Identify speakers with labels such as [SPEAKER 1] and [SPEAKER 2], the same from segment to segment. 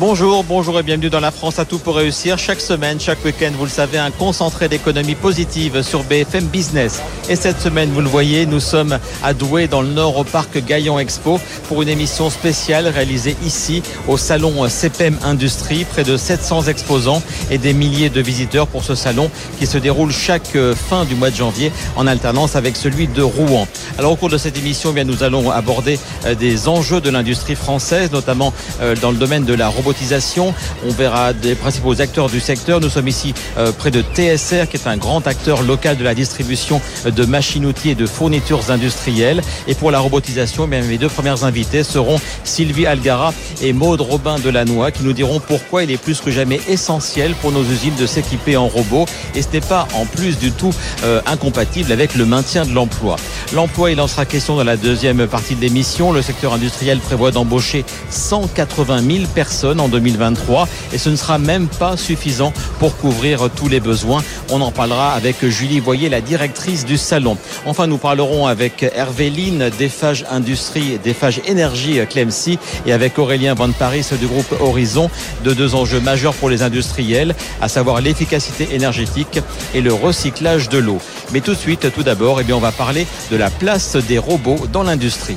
[SPEAKER 1] Bonjour, bonjour et bienvenue dans la France à tout pour réussir. Chaque semaine, chaque week-end, vous le savez, un concentré d'économie positive sur BFM Business. Et cette semaine, vous le voyez, nous sommes à Douai dans le nord au parc Gaillon Expo pour une émission spéciale réalisée ici au salon CPM Industrie. Près de 700 exposants et des milliers de visiteurs pour ce salon qui se déroule chaque fin du mois de janvier en alternance avec celui de Rouen. Alors au cours de cette émission, eh nous allons aborder euh, des enjeux de l'industrie française, notamment euh, dans le domaine de la robotique on verra des principaux acteurs du secteur. Nous sommes ici euh, près de TSR, qui est un grand acteur local de la distribution de machines-outils et de fournitures industrielles. Et pour la robotisation, mes deux premières invités seront Sylvie Algara et Maude Robin Delannoy, qui nous diront pourquoi il est plus que jamais essentiel pour nos usines de s'équiper en robots. Et ce n'est pas en plus du tout euh, incompatible avec le maintien de l'emploi. L'emploi, il en sera question dans la deuxième partie de l'émission. Le secteur industriel prévoit d'embaucher 180 000 personnes en 2023 et ce ne sera même pas suffisant pour couvrir tous les besoins. On en parlera avec Julie Voyer, la directrice du salon. Enfin, nous parlerons avec Hervé Lynn d'Eiffage Industrie, d'Eiffage Énergie Clemcy et avec Aurélien Van Paris du groupe Horizon de deux enjeux majeurs pour les industriels, à savoir l'efficacité énergétique et le recyclage de l'eau. Mais tout de suite, tout d'abord, eh bien, on va parler de la place des robots dans l'industrie.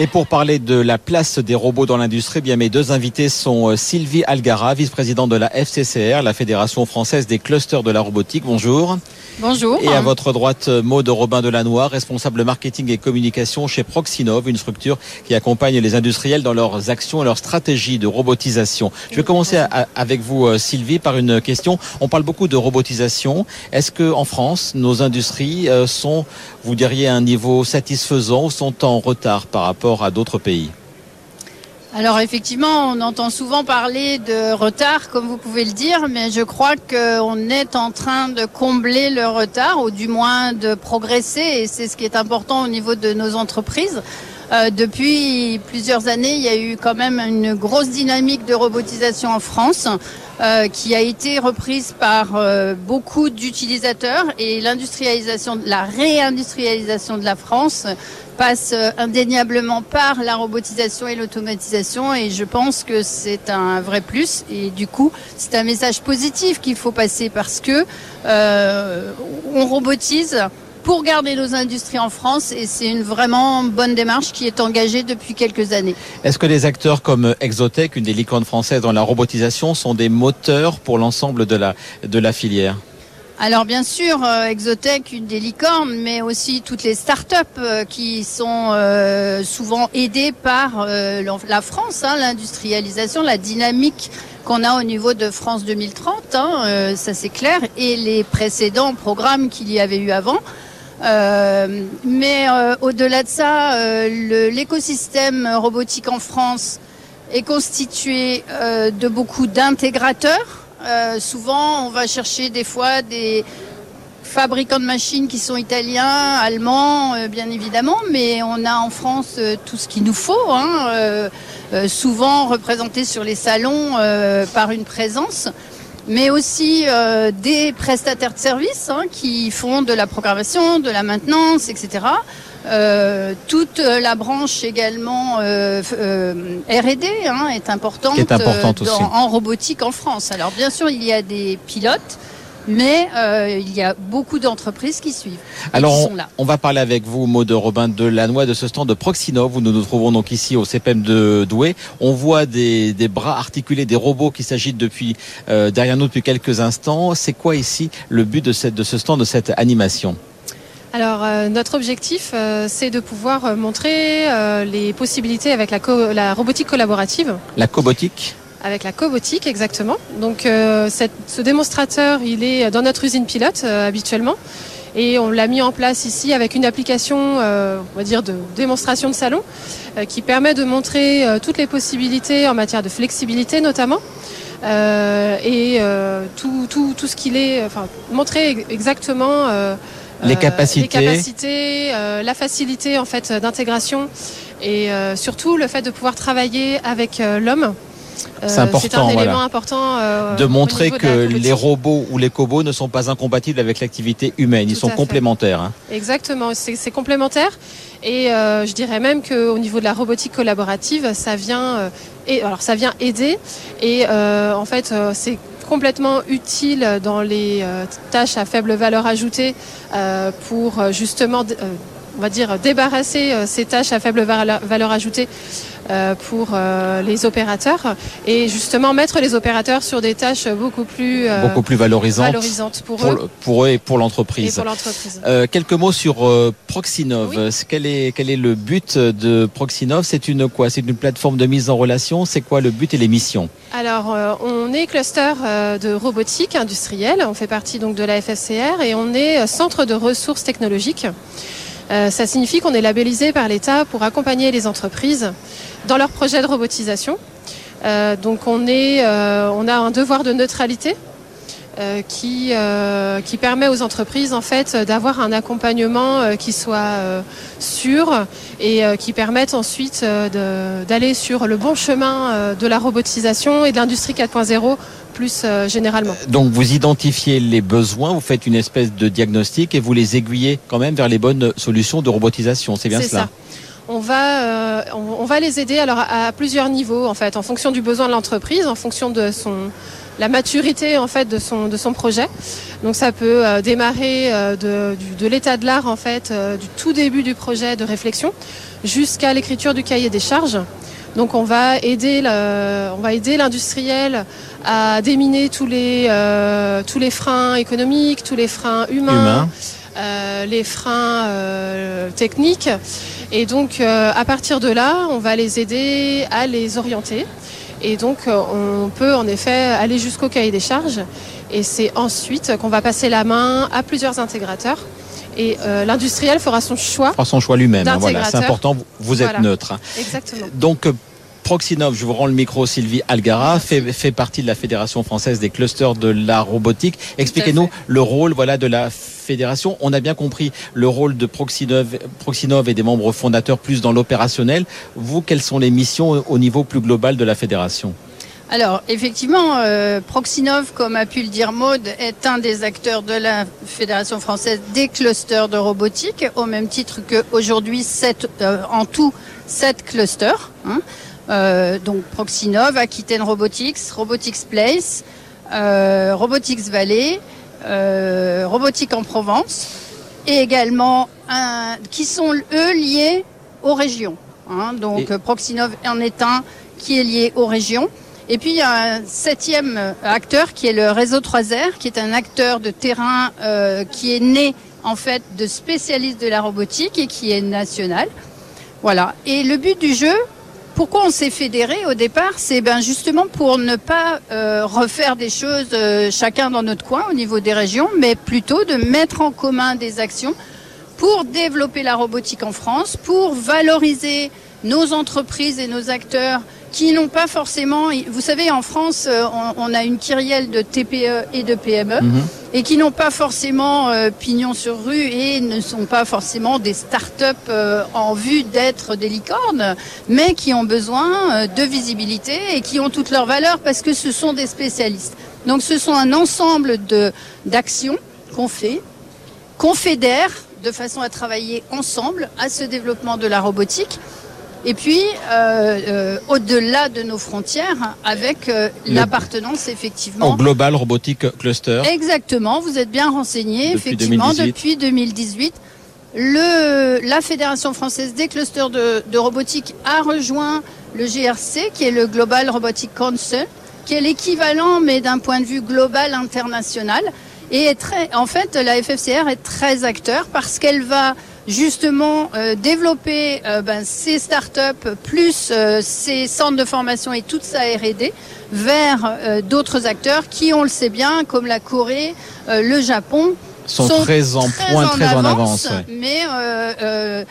[SPEAKER 1] Et pour parler de la place des robots dans l'industrie, bien mes deux invités sont euh, Sylvie Algara, vice-présidente de la FCCR, la Fédération française des clusters de la robotique. Bonjour.
[SPEAKER 2] Bonjour.
[SPEAKER 1] Et à votre droite, Maude Robin Delannoy, responsable marketing et communication chez Proxinov, une structure qui accompagne les industriels dans leurs actions et leurs stratégies de robotisation. Je vais commencer avec vous, euh, Sylvie, par une question. On parle beaucoup de robotisation. Est-ce que en France, nos industries euh, sont, vous diriez, un niveau satisfaisant ou sont en retard par rapport à d'autres pays?
[SPEAKER 2] Alors effectivement, on entend souvent parler de retard, comme vous pouvez le dire, mais je crois qu'on est en train de combler le retard, ou du moins de progresser, et c'est ce qui est important au niveau de nos entreprises. Euh, depuis plusieurs années, il y a eu quand même une grosse dynamique de robotisation en France. Euh, qui a été reprise par euh, beaucoup d'utilisateurs. Et l'industrialisation, la réindustrialisation de la France passe euh, indéniablement par la robotisation et l'automatisation. Et je pense que c'est un vrai plus. Et du coup c'est un message positif qu'il faut passer parce que euh, on robotise pour garder nos industries en France et c'est une vraiment bonne démarche qui est engagée depuis quelques années.
[SPEAKER 1] Est-ce que les acteurs comme Exotech, une des licornes françaises dans la robotisation, sont des moteurs pour l'ensemble de la, de la filière?
[SPEAKER 2] Alors bien sûr, euh, Exotech, une des licornes, mais aussi toutes les start-up euh, qui sont euh, souvent aidées par la France, hein, l'industrialisation, la dynamique qu'on a au niveau de France 2030, hein, ça c'est clair, et les précédents programmes qu'il y avait eu avant. Mais au-delà de ça, l'écosystème robotique en France est constitué de beaucoup d'intégrateurs. Euh, souvent, on va chercher des fois des fabricants de machines qui sont italiens, allemands, euh, bien évidemment, mais on a en France euh, tout ce qu'il nous faut, hein, souvent représenté sur les salons par une présence mais aussi des prestataires de services hein, qui font de la programmation, de la maintenance, etc. Euh, toute la branche également euh, euh, R&D hein, est importante,
[SPEAKER 1] est importante aussi.
[SPEAKER 2] en robotique en France. Alors bien sûr, il y a des pilotes. Mais il y a beaucoup d'entreprises qui suivent.
[SPEAKER 1] Alors,
[SPEAKER 2] qui
[SPEAKER 1] on,
[SPEAKER 2] sont là.
[SPEAKER 1] on va parler avec vous, Maud Robin de Lannoy, de ce stand de Proxinov, où nous nous trouvons donc ici au CPM de Douai. On voit des, des bras articulés, des robots qui s'agitent depuis derrière nous depuis quelques instants. C'est quoi ici le but de, cette, de ce stand, de cette animation?
[SPEAKER 3] Alors euh, notre objectif, euh, c'est de pouvoir euh, montrer les possibilités avec la, la, robotique collaborative.
[SPEAKER 1] La cobotique?
[SPEAKER 3] Avec la cobotique, exactement. Donc cette, ce démonstrateur, il est dans notre usine pilote habituellement. Et on l'a mis en place ici avec une application, on va dire, de démonstration de salon, qui permet de montrer toutes les possibilités en matière de flexibilité notamment. et tout, tout, tout, ce qu'il est, enfin, montrer exactement
[SPEAKER 1] les capacités, les
[SPEAKER 3] capacités euh, la facilité en fait d'intégration et euh, surtout le fait de pouvoir travailler avec euh, l'homme
[SPEAKER 1] c'est important,
[SPEAKER 3] un élément
[SPEAKER 1] voilà.
[SPEAKER 3] important euh,
[SPEAKER 1] de montrer
[SPEAKER 3] de
[SPEAKER 1] que les robots ou les cobots ne sont pas incompatibles avec l'activité humaine. Ils sont complémentaires. hein.
[SPEAKER 3] Exactement, c'est complémentaire. Et euh, je dirais même qu'au niveau de la robotique collaborative, ça vient, euh, et, alors ça vient aider. Et euh, en fait, euh, c'est complètement utile dans les euh, tâches à faible valeur ajoutée euh, pour euh, justement, euh, on va dire, débarrasser euh, ces tâches à faible valeur, ajoutée euh, pour euh, les opérateurs et justement mettre les opérateurs sur des tâches beaucoup plus euh,
[SPEAKER 1] Beaucoup plus valorisantes
[SPEAKER 3] valorisantes pour,
[SPEAKER 1] pour,
[SPEAKER 3] eux
[SPEAKER 1] le- pour eux et pour l'entreprise. Euh, quelques mots sur euh, Proxinov.
[SPEAKER 3] Oui.
[SPEAKER 1] Quel est quel est le but de Proxinov? C'est une quoi? C'est une plateforme de mise en relation? C'est quoi le but et les missions?
[SPEAKER 3] Alors, euh, on est cluster euh, de robotique industrielle. On fait partie donc de la FFCR et on est euh, centre de ressources technologiques. Euh, ça signifie qu'on est labellisé par l'État pour accompagner les entreprises dans leurs projets de robotisation. Euh, donc, on est, euh, on a un devoir de neutralité. Euh, qui, euh, qui permet aux entreprises en fait d'avoir un accompagnement euh, qui soit euh, sûr et euh, qui permette ensuite euh, d'aller sur le bon chemin euh, de la robotisation et de l'industrie 4.0 plus euh, généralement.
[SPEAKER 1] Donc vous identifiez les besoins, vous faites une espèce de diagnostic et vous les aiguillez quand même vers les bonnes solutions de robotisation. C'est bien cela
[SPEAKER 3] ça. On va, euh, on, on va les aider alors à, à plusieurs niveaux en fait, en fonction du besoin de l'entreprise, en fonction de son la maturité en fait de son de son projet. Donc ça peut euh, démarrer euh, de, du- de l'état de l'art en fait, euh, du tout début du projet de réflexion jusqu'à l'écriture du cahier des charges. Donc on va aider le- on va aider l'industriel à déminer tous les euh, tous les freins économiques, tous les freins humains,
[SPEAKER 1] Humain.
[SPEAKER 3] euh, les freins euh, techniques. Et donc, euh, à partir de là, on va les aider à les orienter. Et donc, euh, on peut en effet aller jusqu'au cahier des charges. Et c'est ensuite qu'on va passer la main à plusieurs intégrateurs. Et euh, l'industriel fera son choix.
[SPEAKER 1] Fera son choix lui-même. hein, voilà, c'est important. vous- êtes
[SPEAKER 3] Voilà.
[SPEAKER 1] neutre. hein.
[SPEAKER 3] Exactement.
[SPEAKER 1] Donc, Proxinov, je vous rends le micro, Sylvie Algara, fait, fait partie de la Fédération française des clusters de la robotique. Expliquez-nous le rôle voilà, de la fédération. On a bien compris le rôle de Proxinov, Proxinov et des membres fondateurs plus dans l'opérationnel. Vous, quelles sont les missions au niveau plus global de la fédération?
[SPEAKER 2] Alors, effectivement, euh, Proxinov, comme a pu le dire Maude, est un des acteurs de la Fédération française des clusters de robotique, au même titre qu'aujourd'hui, euh, en tout, sept clusters. hein. Euh, donc, Proxinov, Aquitaine Robotics, Robotics Place, euh, Robotics Valley, euh, Robotique en Provence, et également un, qui sont, eux, liés aux régions. hein. donc,
[SPEAKER 1] Et-
[SPEAKER 2] Proxinov en est un qui est lié aux régions. Et puis il y a un septième euh, acteur qui est le réseau 3R, qui est un acteur de terrain qui est né en fait de spécialistes de la robotique et qui est national. Voilà. Et le but du jeu, pourquoi on s'est fédéré au départ, c'est ben justement pour ne pas euh, refaire des choses euh, chacun dans notre coin au niveau des régions, mais plutôt de mettre en commun des actions pour développer la robotique en France, pour valoriser nos entreprises et nos acteurs qui n'ont pas forcément, vous savez, en France, euh, on, a une kyrielle de TPE et de PME
[SPEAKER 1] Mhm.
[SPEAKER 2] Et qui n'ont pas forcément euh, pignon sur rue et ne sont pas forcément des start-up euh, en vue d'être des licornes, mais qui ont besoin euh, de visibilité et qui ont toute leur valeur parce que ce sont des spécialistes. Donc ce sont un ensemble d'actions qu'on fait, qu'on fédère de façon à travailler ensemble à ce développement de la robotique. Et puis, euh, euh, au-delà de nos frontières, avec euh, l'appartenance effectivement
[SPEAKER 1] Au Global Robotic Cluster.
[SPEAKER 2] Exactement, vous êtes bien renseigné. Effectivement,
[SPEAKER 1] 2018.
[SPEAKER 2] depuis 2018, le, la Fédération française des clusters de, de robotique a rejoint le GRC, qui est le Global Robotic Council, qui est l'équivalent, mais d'un point de vue global international. Et est très, en fait, la FFCR est très acteur parce qu'elle va justement euh, développer euh, ben, ces startups plus euh, ces centres de formation et toute sa R&D vers euh, d'autres acteurs qui, on le sait bien, comme la Corée, euh, le Japon,
[SPEAKER 1] sont, très en point, très en avance. ouais.
[SPEAKER 2] Mais euh, euh,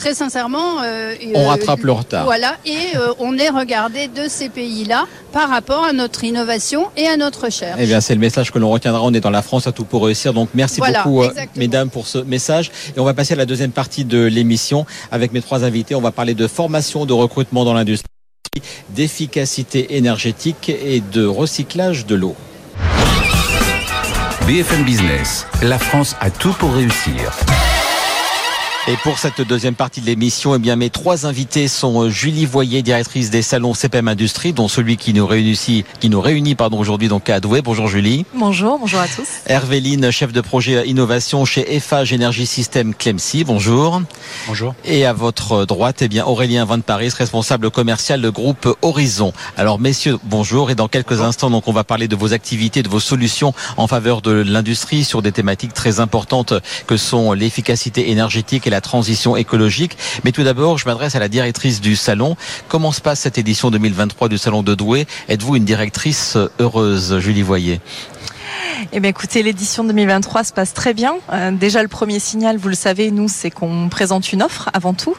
[SPEAKER 2] très sincèrement, euh,
[SPEAKER 1] On
[SPEAKER 2] euh,
[SPEAKER 1] rattrape le retard.
[SPEAKER 2] Voilà, et euh, on est regardé de ces pays-là par rapport à notre innovation et à notre recherche.
[SPEAKER 1] Eh bien, c'est le message que l'on retiendra. On est dans la France à tout pour réussir. Donc, merci
[SPEAKER 2] Voilà,
[SPEAKER 1] beaucoup, euh,
[SPEAKER 2] exactement.
[SPEAKER 1] mesdames, pour ce message. Et on va passer à la deuxième partie de l'émission avec mes trois invités. On va parler de formation, de recrutement dans l'industrie. d'efficacité énergétique et de recyclage de l'eau.
[SPEAKER 4] BFM Business, la France a tout pour réussir.
[SPEAKER 1] Et pour cette deuxième partie de l'émission, eh bien, mes trois invités sont euh, Julie Voyer, directrice des salons CPM Industrie, dont celui qui nous réunit, qui nous réunit, pardon, aujourd'hui, donc à Douai. Bonjour Julie.
[SPEAKER 5] Bonjour, bonjour à tous.
[SPEAKER 1] Hervéline, chef de projet innovation chez Eiffage Energy System Clemcy. Bonjour.
[SPEAKER 6] Bonjour.
[SPEAKER 1] Et à votre droite, eh bien, Aurélien Van Paris, responsable commercial de groupe Horizon. Alors, messieurs, bonjour. Et dans quelques instants, donc, on va parler de vos activités, de vos solutions en faveur de l'industrie sur des thématiques très importantes que sont l'efficacité énergétique et la transition écologique. Mais tout d'abord, je m'adresse à la directrice du salon. Comment se passe cette édition 2023 du salon de Douai? Êtes-vous une directrice heureuse, Julie Voyer?
[SPEAKER 5] Eh bien, écoutez, l'édition 2023 se passe très bien. Euh, déjà, le premier signal, vous le savez, nous, c'est qu'on présente une offre avant tout.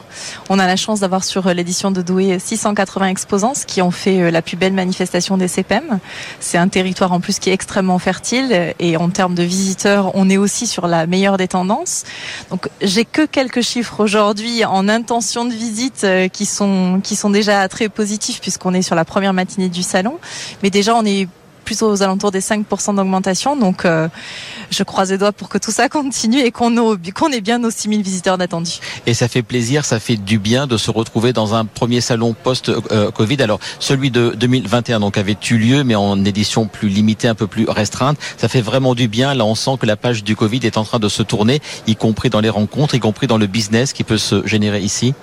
[SPEAKER 5] On a la chance d'avoir sur l'édition de Douai 680 exposants, ce qui ont fait euh, la plus belle manifestation des CPM. C'est un territoire en plus qui est extrêmement fertile et en termes de visiteurs, on est aussi sur la meilleure des tendances. Donc, j'ai que quelques chiffres aujourd'hui en intention de visite euh, qui sont qui sont déjà très positifs puisqu'on est sur la première matinée du salon. Mais déjà, on est aux alentours des 5% d'augmentation. Donc, euh, je croise les doigts pour que tout ça continue et qu'on ait bien nos 6000 visiteurs d'attendus.
[SPEAKER 1] Et ça fait plaisir, ça fait du bien de se retrouver dans un premier salon post-Covid. Alors, celui de 2021 donc avait eu lieu, mais en édition plus limitée, un peu plus restreinte. Ça fait vraiment du bien. Là, on sent que la page du Covid est en train de se tourner, y compris dans les rencontres, y compris dans le business qui peut se générer ici.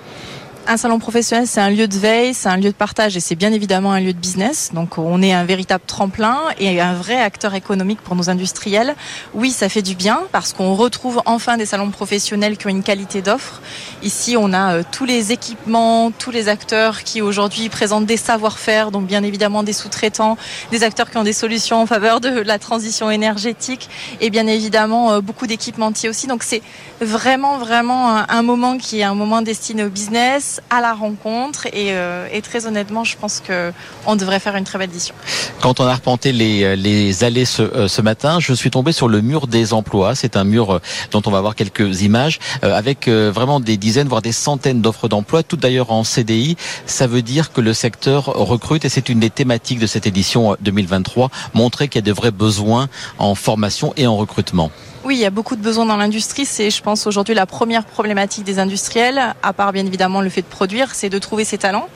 [SPEAKER 5] Un salon professionnel, c'est un lieu de veille, c'est un lieu de partage et c'est bien évidemment un lieu de business. Donc on est un véritable tremplin et un vrai acteur économique pour nos industriels. Oui, ça fait du bien parce qu'on retrouve enfin des salons professionnels qui ont une qualité d'offre. Ici, on a euh, tous les équipements, tous les acteurs qui aujourd'hui présentent des savoir-faire, donc bien évidemment des sous-traitants, des acteurs qui ont des solutions en faveur de la transition énergétique et bien évidemment euh, beaucoup d'équipementiers aussi. Donc c'est vraiment vraiment un moment qui est un moment destiné au business à la rencontre euh, et, très honnêtement, je pense que on devrait faire une très belle édition.
[SPEAKER 1] Quand on a arpenté les, les allées ce, euh, ce matin, je suis tombé sur le mur des emplois. C'est un mur euh, dont on va voir quelques images avec vraiment des dizaines, voire des centaines d'offres d'emploi, toutes d'ailleurs en CDI. Ça veut dire que le secteur recrute et c'est une des thématiques de cette édition 2023, montrer qu'il y a de vrais besoins en formation et en recrutement.
[SPEAKER 5] Oui, il y a beaucoup de besoins dans l'industrie. C'est, je pense, aujourd'hui la première problématique des industriels, à part bien évidemment le fait de produire, c'est de trouver ses talents.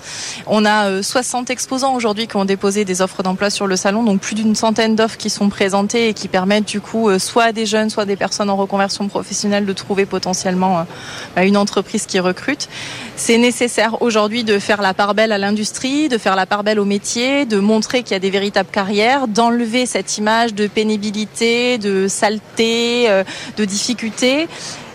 [SPEAKER 5] On a 60 euh, exposants aujourd'hui qui ont déposé des offres d'emploi sur le salon, donc plus d'une centaine d'offres qui sont présentées et qui permettent du coup euh, soit à des jeunes, soit des personnes en reconversion professionnelle de trouver potentiellement euh, bah, une entreprise qui recrute. C'est nécessaire aujourd'hui de faire la part belle à l'industrie, de faire la part belle au métier, de montrer qu'il y a des véritables carrières, d'enlever cette image de pénibilité, de saleté de difficultés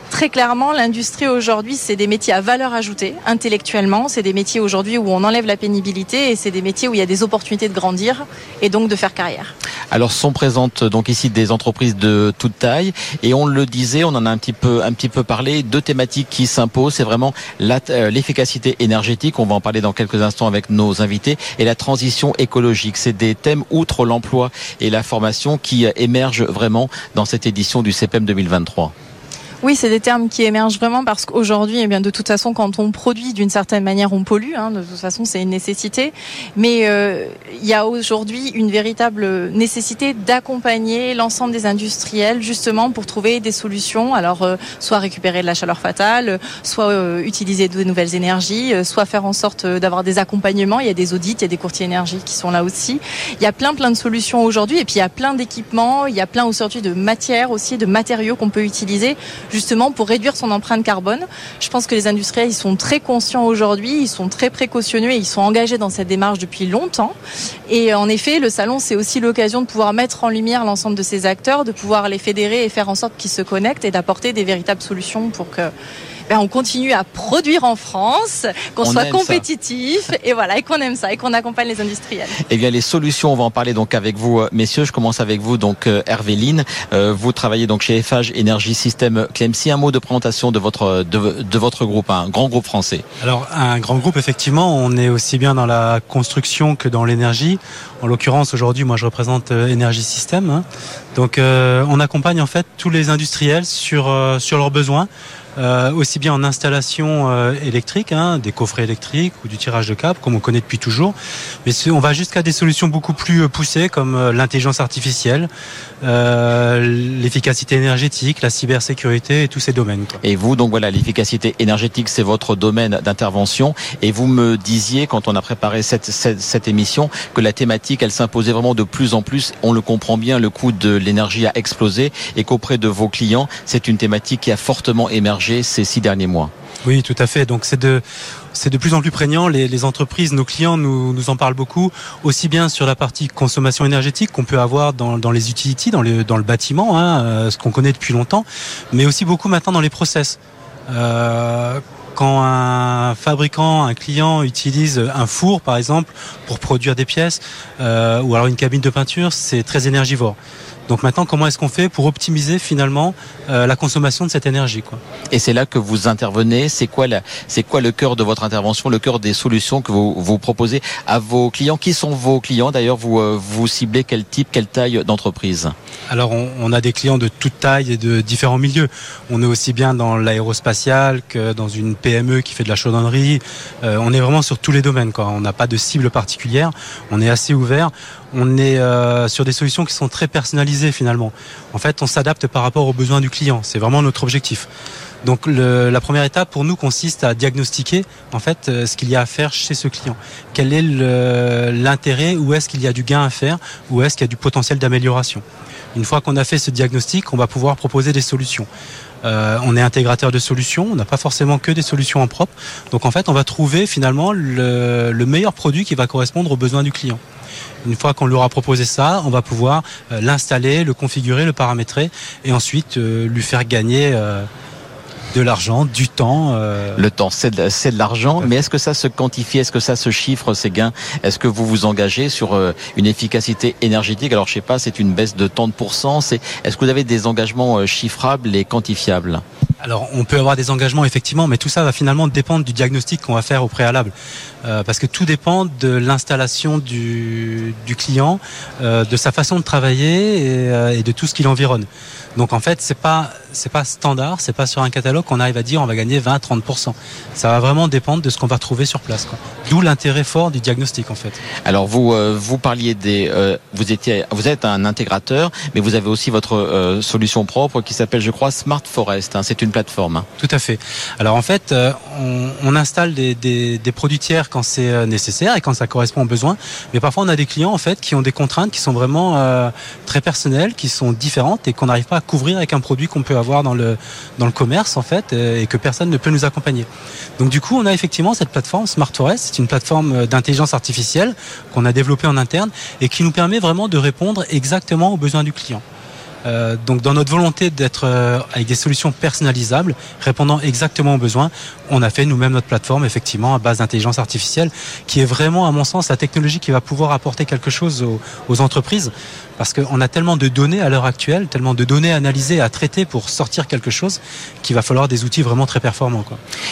[SPEAKER 5] très clairement, l'industrie aujourd'hui, c'est des métiers à valeur ajoutée intellectuellement. C'est des métiers aujourd'hui où on enlève la pénibilité et c'est des métiers où il y a des opportunités de grandir et donc de faire carrière.
[SPEAKER 1] Alors sont présentes donc ici des entreprises de toute taille et on le disait, on en a un petit peu un petit peu parlé, deux thématiques qui s'imposent, c'est vraiment euh, l'efficacité énergétique, on va en parler dans quelques instants avec nos invités et la transition écologique. C'est des thèmes outre l'emploi et la formation qui émergent vraiment dans cette édition du CPM 2023.
[SPEAKER 5] Oui, c'est des termes qui émergent vraiment parce qu'aujourd'hui, eh bien, de toute façon, quand on produit d'une certaine manière, on pollue. Hein, de toute façon, c'est une nécessité. Mais euh, il y a aujourd'hui une véritable nécessité d'accompagner l'ensemble des industriels justement pour trouver des solutions. Alors, euh, soit récupérer de la chaleur fatale, soit euh, utiliser de nouvelles énergies, soit faire en sorte d'avoir des accompagnements. Il y a des audits, il y a des courtiers énergie qui sont là aussi. Il y a plein plein de solutions aujourd'hui et puis il y a plein d'équipements, il y a plein aujourd'hui de matières aussi, de matériaux qu'on peut utiliser justement pour réduire son empreinte carbone. Je pense que les industriels, ils sont très conscients aujourd'hui, ils sont très précautionneux et ils sont engagés dans cette démarche depuis longtemps. Et en effet, le salon, c'est aussi l'occasion de pouvoir mettre en lumière l'ensemble de ces acteurs, de pouvoir les fédérer et faire en sorte qu'ils se connectent et d'apporter des véritables solutions pour que ben, on continue à produire en France, qu'on soit compétitif et voilà et qu'on aime ça et qu'on accompagne les industriels.
[SPEAKER 1] Eh bien les solutions, on va en parler donc avec vous euh, messieurs. Je commence avec vous donc euh, Hervéline. Euh, vous travaillez donc chez FH Énergie Système Clemcy. Un mot de présentation de votre de, votre groupe, un grand groupe français.
[SPEAKER 6] Alors un grand groupe effectivement, on est aussi bien dans la construction que dans l'énergie. En l'occurrence aujourd'hui, moi je représente Énergie Système. Hein. Donc on accompagne en fait tous les industriels sur sur leurs besoins euh, aussi bien en installation euh, électrique, hein, des coffrets électriques ou du tirage de câbles, comme on connaît depuis toujours. Mais on va jusqu'à des solutions beaucoup plus poussées, comme l'intelligence artificielle, l'efficacité énergétique, la cybersécurité et tous ces domaines.
[SPEAKER 1] Et vous, donc voilà, l'efficacité énergétique, c'est votre domaine d'intervention. Et vous me disiez, quand on a préparé cette, cette, cette émission, que la thématique, elle s'imposait vraiment de plus en plus. On le comprend bien, le coût de l'énergie a explosé et qu'auprès de vos clients, c'est une thématique qui a fortement émergé ces six derniers mois.
[SPEAKER 6] Oui, tout à fait. Donc c'est de c'est de plus en plus prégnant. Les, entreprises, nos clients nous, nous en parlent beaucoup, aussi bien sur la partie consommation énergétique qu'on peut avoir dans, dans les utilities, dans le, dans le bâtiment, hein, euh, ce qu'on connaît depuis longtemps, mais aussi beaucoup maintenant dans les process. Euh, quand un fabricant, un client utilise un four, par exemple, pour produire des pièces, euh, ou alors une cabine de peinture, c'est très énergivore. Donc maintenant, comment est-ce qu'on fait pour optimiser finalement euh, la consommation de cette énergie quoi?
[SPEAKER 1] Et c'est là que vous intervenez. C'est quoi, c'est quoi le cœur de votre intervention, le cœur des solutions que vous, vous proposez à vos clients? Qui sont vos clients? D'ailleurs, vous, euh, vous ciblez quel type, quelle taille d'entreprise?
[SPEAKER 6] Alors, on, on, a des clients de toute taille et de différents milieux. On est aussi bien dans l'aérospatial que dans une PME qui fait de la chaudronnerie. Euh, on est vraiment sur tous les domaines. Quoi. On n'a pas de cible particulière. On est assez ouvert on est euh, sur des solutions qui sont très personnalisées finalement. En fait, on s'adapte par rapport aux besoins du client. C'est vraiment notre objectif. Donc la première étape pour nous consiste à diagnostiquer en fait euh, ce qu'il y a à faire chez ce client. Quel est l'intérêt, où est-ce qu'il y a du gain à faire, où est-ce qu'il y a du potentiel d'amélioration? Une fois qu'on a fait ce diagnostic, on va pouvoir proposer des solutions. Euh, on est intégrateur de solutions, on n'a pas forcément que des solutions en propre. Donc en fait, on va trouver finalement le, le meilleur produit qui va correspondre aux besoins du client. Une fois qu'on leur a proposé ça, on va pouvoir euh, l'installer, le configurer, le paramétrer et ensuite euh, lui faire gagner euh, de l'argent, du temps.
[SPEAKER 1] Le temps, c'est de, l'argent, mais est-ce que ça se quantifie, est-ce que ça se chiffre ces gains? Est-ce que vous vous engagez sur une efficacité énergétique? Alors je sais pas, c'est une baisse de tant de pourcents. Est-ce que vous avez des engagements chiffrables et quantifiables?
[SPEAKER 6] Alors, on peut avoir des engagements effectivement, mais tout ça va finalement dépendre du diagnostic qu'on va faire au préalable, euh, parce que tout dépend de l'installation du, client, euh, de sa façon de travailler et, euh, de tout ce qui l'environne. Donc en fait, c'est pas pas standard, c'est pas sur un catalogue qu'on arrive à dire on va gagner 20 30% Ça va vraiment dépendre de ce qu'on va trouver sur place D'où l'intérêt fort du diagnostic en fait.
[SPEAKER 1] Alors vous vous parliez des vous étiez vous êtes un intégrateur mais vous avez aussi votre solution propre qui s'appelle je crois Smart Forest, hein. Plateforme. Hein.
[SPEAKER 6] Tout à fait. Alors en fait, on, on, installe des, produits tiers quand c'est nécessaire et quand ça correspond aux besoins, mais parfois on a des clients en fait qui ont des contraintes qui sont vraiment très personnelles, qui sont différentes et qu'on n'arrive pas à couvrir avec un produit qu'on peut avoir dans le, commerce en fait et que personne ne peut nous accompagner. Donc du coup, on a effectivement cette plateforme Smart c'est une plateforme d'intelligence artificielle qu'on a développée en interne et qui nous permet vraiment de répondre exactement aux besoins du client. Euh, donc dans notre volonté d'être euh, avec des solutions personnalisables, répondant exactement aux besoins, on a fait nous-mêmes notre plateforme effectivement à base d'intelligence artificielle, qui est vraiment à mon sens la technologie qui va pouvoir apporter quelque chose aux, aux entreprises parce qu'on a tellement de données à l'heure actuelle, tellement de données analysées à traiter pour sortir quelque chose qu'il va falloir des outils vraiment très performants.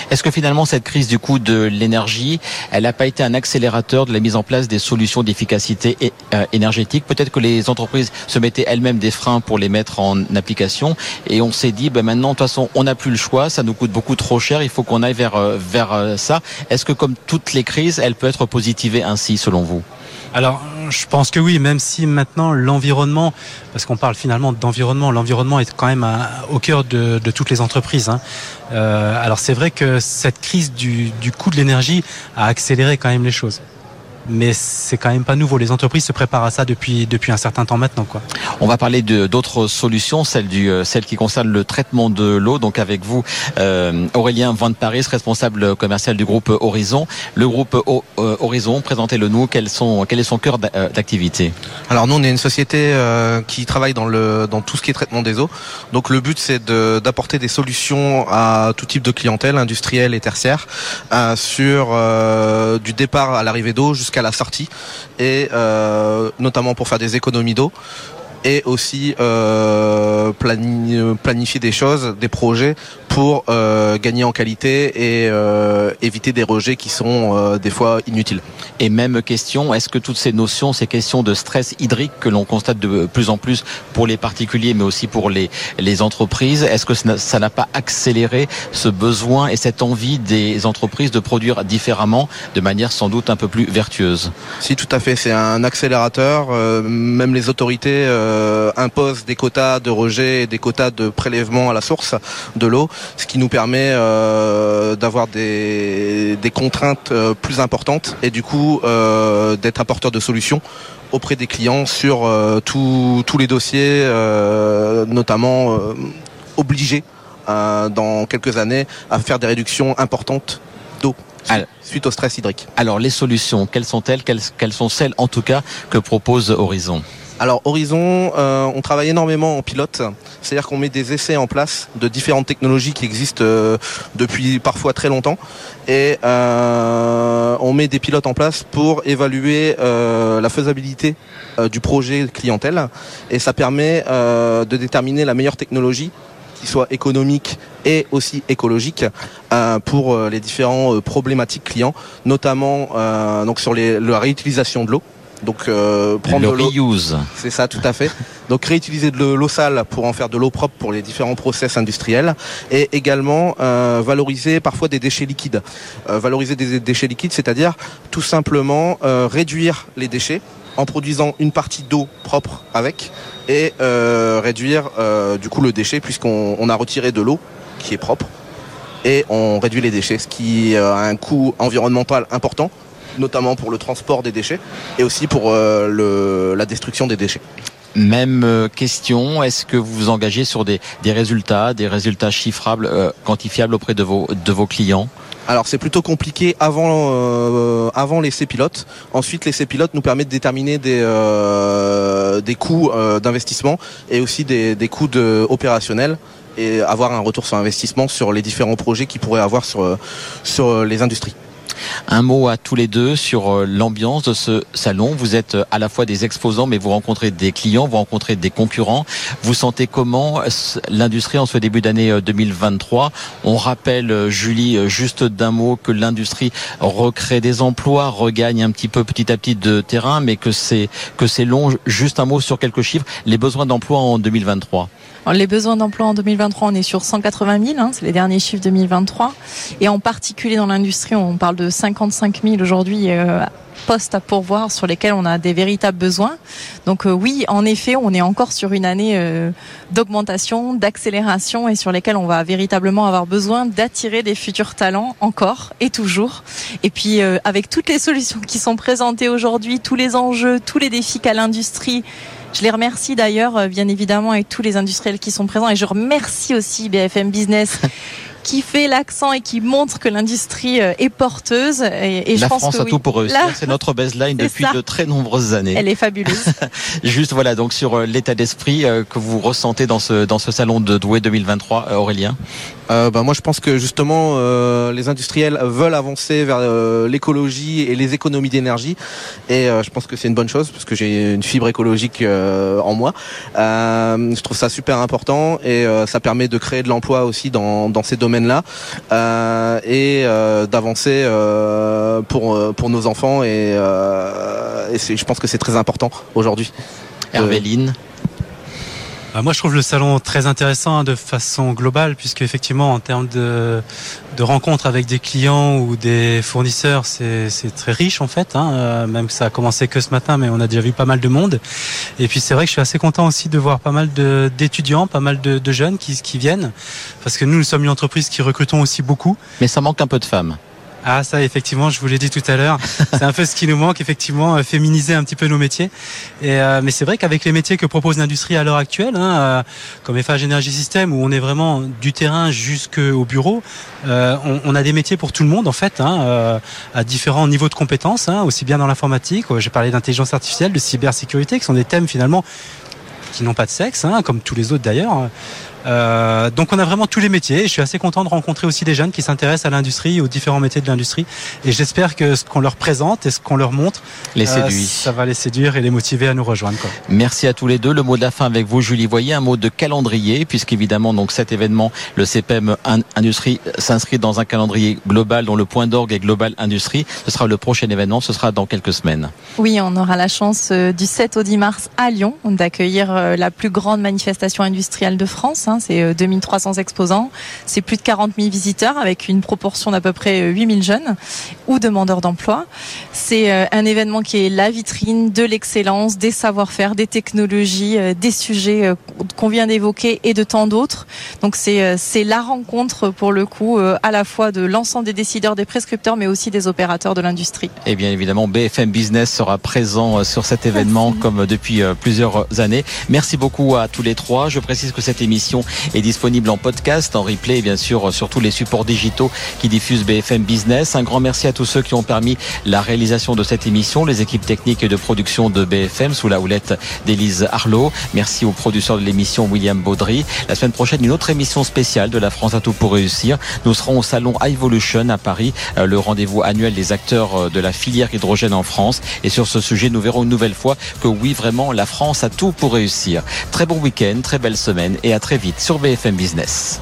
[SPEAKER 1] Est-ce que finalement cette crise du coût de l'énergie, elle n'a pas été un accélérateur de la mise en place des solutions d'efficacité euh, énergétique? Peut-être que les entreprises se mettaient elles-mêmes des freins pour les mettre en application et on s'est dit ben maintenant de toute façon on n'a plus le choix, ça nous coûte beaucoup trop cher, il faut qu'on aille vers, euh, vers euh, ça. Est-ce que comme toutes les crises, elle peut être positivée ainsi selon vous?
[SPEAKER 6] Alors, je pense que oui, même si maintenant l'environnement, parce qu'on parle finalement d'environnement, l'environnement est quand même au cœur de, toutes les entreprises. Hein. Euh, alors c'est vrai que cette crise du, du coût de l'énergie a accéléré quand même les choses mais c'est quand même pas nouveau. Les entreprises se préparent à ça depuis depuis un certain temps maintenant. Quoi.
[SPEAKER 1] On va parler d'autres solutions, celle du euh, celle qui concerne le traitement de l'eau. Donc avec vous, euh, Aurélien Van Paris, responsable commercial du groupe Horizon. Le groupe euh, Horizon, présentez-le nous. Quels sont quel est son cœur d'activité?
[SPEAKER 7] Alors nous, on est une société qui travaille dans le dans tout ce qui est traitement des eaux. Donc le but, c'est d'apporter des solutions à tout type de clientèle, industrielle et tertiaire, sur du départ à l'arrivée d'eau jusqu'à à la sortie. Et euh, notamment pour faire des économies d'eau. Et aussi euh, planifier des choses, des projets pour gagner en qualité et éviter des rejets qui sont des fois inutiles.
[SPEAKER 1] Et même question, est-ce que toutes ces notions, ces questions de stress hydrique que l'on constate de plus en plus pour les particuliers, mais aussi pour les, les entreprises, est-ce que ça n'a pas accéléré ce besoin et cette envie des entreprises de produire différemment, de manière sans doute un peu plus vertueuse?
[SPEAKER 7] Si, tout à fait. C'est un accélérateur. Euh, même les autorités euh, imposent des quotas de rejet et des quotas de prélèvement à la source de l'eau, ce qui nous permet euh, d'avoir des, des contraintes plus importantes et du coup d'être apporteur de solutions auprès des clients sur euh, tous les dossiers, euh, notamment euh, obligés dans quelques années à faire des réductions importantes d'eau suite au stress hydrique.
[SPEAKER 1] Alors les solutions, quelles sont-elles? Quelles sont celles en tout cas que propose Horizon?
[SPEAKER 7] Alors Horizon, euh, on travaille énormément en pilote, c'est-à-dire qu'on met des essais en place de différentes technologies qui existent euh, depuis parfois très longtemps, et euh, on met des pilotes en place pour évaluer la faisabilité du projet clientèle, et ça permet de déterminer la meilleure technologie qui soit économique et aussi écologique pour les différents problématiques clients, notamment donc sur la réutilisation de l'eau.
[SPEAKER 1] Donc euh, prendre le l'eau,
[SPEAKER 7] c'est ça, tout à fait. Donc réutiliser de l'eau sale pour en faire de l'eau propre pour les différents process industriels et également euh, valoriser parfois des déchets liquides. Euh, valoriser des déchets liquides, c'est-à-dire tout simplement réduire les déchets en produisant une partie d'eau propre avec et réduire du coup le déchet puisqu'on a retiré de l'eau qui est propre et on réduit les déchets, ce qui a un coût environnemental important notamment pour le transport des déchets et aussi pour euh, la destruction des déchets.
[SPEAKER 1] Même euh, question, est-ce que vous vous engagez sur des, résultats, des résultats chiffrables, euh, quantifiables auprès de vos, de vos clients?
[SPEAKER 7] Alors c'est plutôt compliqué avant avant l'essai pilote. Ensuite l'essai pilote nous permet de déterminer des des coûts d'investissement et aussi des, des coûts de, opérationnels et avoir un retour sur investissement sur les différents projets qui pourraient avoir sur sur les industries.
[SPEAKER 1] Un mot à tous les deux sur euh, l'ambiance de ce salon. Vous êtes euh, à la fois des exposants, mais vous rencontrez des clients, vous rencontrez des concurrents. Vous sentez comment euh, l'industrie en ce début d'année 2023 On rappelle, Julie, juste d'un mot, que l'industrie recrée des emplois, regagne un petit peu petit à petit de terrain, mais que c'est que c'est long. Juste un mot sur quelques chiffres. Les besoins d'emploi en 2023
[SPEAKER 5] les besoins d'emploi en 2023, on est sur 180 000, hein, c'est les derniers chiffres 2023. Et en particulier dans l'industrie, on parle de 55 000 aujourd'hui. Euh, postes à pourvoir sur lesquels on a des véritables besoins. Donc euh, oui, en effet, on est encore sur une année euh, d'augmentation, d'accélération et sur lesquels on va véritablement avoir besoin d'attirer des futurs talents encore et toujours. Et puis avec toutes les solutions qui sont présentées aujourd'hui, tous les enjeux, tous les défis qu'a l'industrie je les remercie d'ailleurs, euh, bien évidemment, avec tous les industriels qui sont présents. Et je remercie aussi BFM Business qui fait l'accent et qui montre que l'industrie euh, est porteuse. Et,
[SPEAKER 1] et
[SPEAKER 5] la je
[SPEAKER 1] pense
[SPEAKER 5] France
[SPEAKER 1] a tout pour réussir. C'est notre baseline depuis de très nombreuses années.
[SPEAKER 5] Elle est fabuleuse.
[SPEAKER 1] Juste voilà donc sur euh, l'état d'esprit que vous ressentez dans ce dans ce salon de Douai 2023, Aurélien?
[SPEAKER 7] Euh, bah, moi je pense que justement euh, les industriels veulent avancer vers euh, l'écologie et les économies d'énergie et je pense que c'est une bonne chose parce que j'ai une fibre écologique en moi. je trouve ça super important et ça permet de créer de l'emploi aussi dans, dans ces domaines-là et d'avancer pour pour nos enfants et, et je pense que c'est très important aujourd'hui.
[SPEAKER 6] Moi, je trouve le salon très intéressant de façon globale, puisque effectivement, en termes de, de rencontres avec des clients ou des fournisseurs, c'est très riche en fait. Hein. Euh, même que ça a commencé que ce matin, mais on a déjà vu pas mal de monde. Et puis c'est vrai que je suis assez content aussi de voir pas mal d'étudiants, pas mal de, de jeunes qui, qui viennent, parce que nous, nous sommes une entreprise qui recrutons aussi beaucoup.
[SPEAKER 1] Mais ça manque un peu de femmes.
[SPEAKER 6] Ah ça effectivement, je vous l'ai dit tout à l'heure, c'est un peu ce qui nous manque effectivement, euh, féminiser un petit peu nos métiers. Euh, mais c'est vrai qu'avec les métiers que propose l'industrie à l'heure actuelle, hein, euh, comme FH Energy System, où on est vraiment du terrain jusqu'au bureau, on, a des métiers pour tout le monde en fait, hein, à différents niveaux de compétences, hein, aussi bien dans l'informatique, j'ai parlé d'intelligence artificielle, de cybersécurité, qui sont des thèmes finalement qui n'ont pas de sexe, comme tous les autres d'ailleurs. Euh, donc on a vraiment tous les métiers. je suis assez content de rencontrer aussi des jeunes qui s'intéressent à l'industrie, aux différents métiers de l'industrie. Et j'espère que ce qu'on leur présente et ce qu'on leur montre,
[SPEAKER 1] les euh,
[SPEAKER 6] ça va les séduire et les motiver à nous rejoindre. Quoi.
[SPEAKER 1] Merci à tous les deux. Le mot de la fin avec vous, Julie. Voyez un mot de calendrier, puisqu'évidemment donc cet événement, le CPM Industrie, s'inscrit dans un calendrier global dont le point d'orgue est Global Industrie. Ce sera le prochain événement. Ce sera dans quelques semaines.
[SPEAKER 5] Oui, on aura la chance euh, du 7 au 10 mars à Lyon d'accueillir la plus grande manifestation industrielle de France. Hein. C'est 2300 exposants, c'est plus de 40 000 visiteurs avec une proportion d'à peu près 8000 jeunes ou demandeurs d'emploi. C'est euh, un événement qui est la vitrine de l'excellence, des savoir-faire, des technologies, euh, des sujets euh, qu'on vient d'évoquer et de tant d'autres. Donc c'est c'est la rencontre pour le coup à la fois de l'ensemble des décideurs, des prescripteurs, mais aussi des opérateurs de l'industrie.
[SPEAKER 1] Et bien évidemment, BFM Business sera présent sur cet événement comme depuis plusieurs années. Merci beaucoup à tous les trois. Je précise que cette émission est disponible en podcast, en replay, bien sûr, sur tous les supports digitaux qui diffusent BFM Business. Un grand merci à tous ceux qui ont permis la réalisation de cette émission, les équipes techniques et de production de BFM sous la houlette d'Élise Arlot. Merci au producteur de l'émission William Baudry. La semaine prochaine, une autre émission spéciale de la France à tout pour réussir. Nous serons au salon Evolution à Paris, euh, le rendez-vous annuel des acteurs euh, de la filière hydrogène en France. Et sur ce sujet, nous verrons une nouvelle fois que oui, vraiment, la France a tout pour réussir. Très bon week-end, très belle semaine et à très vite sur BFM Business.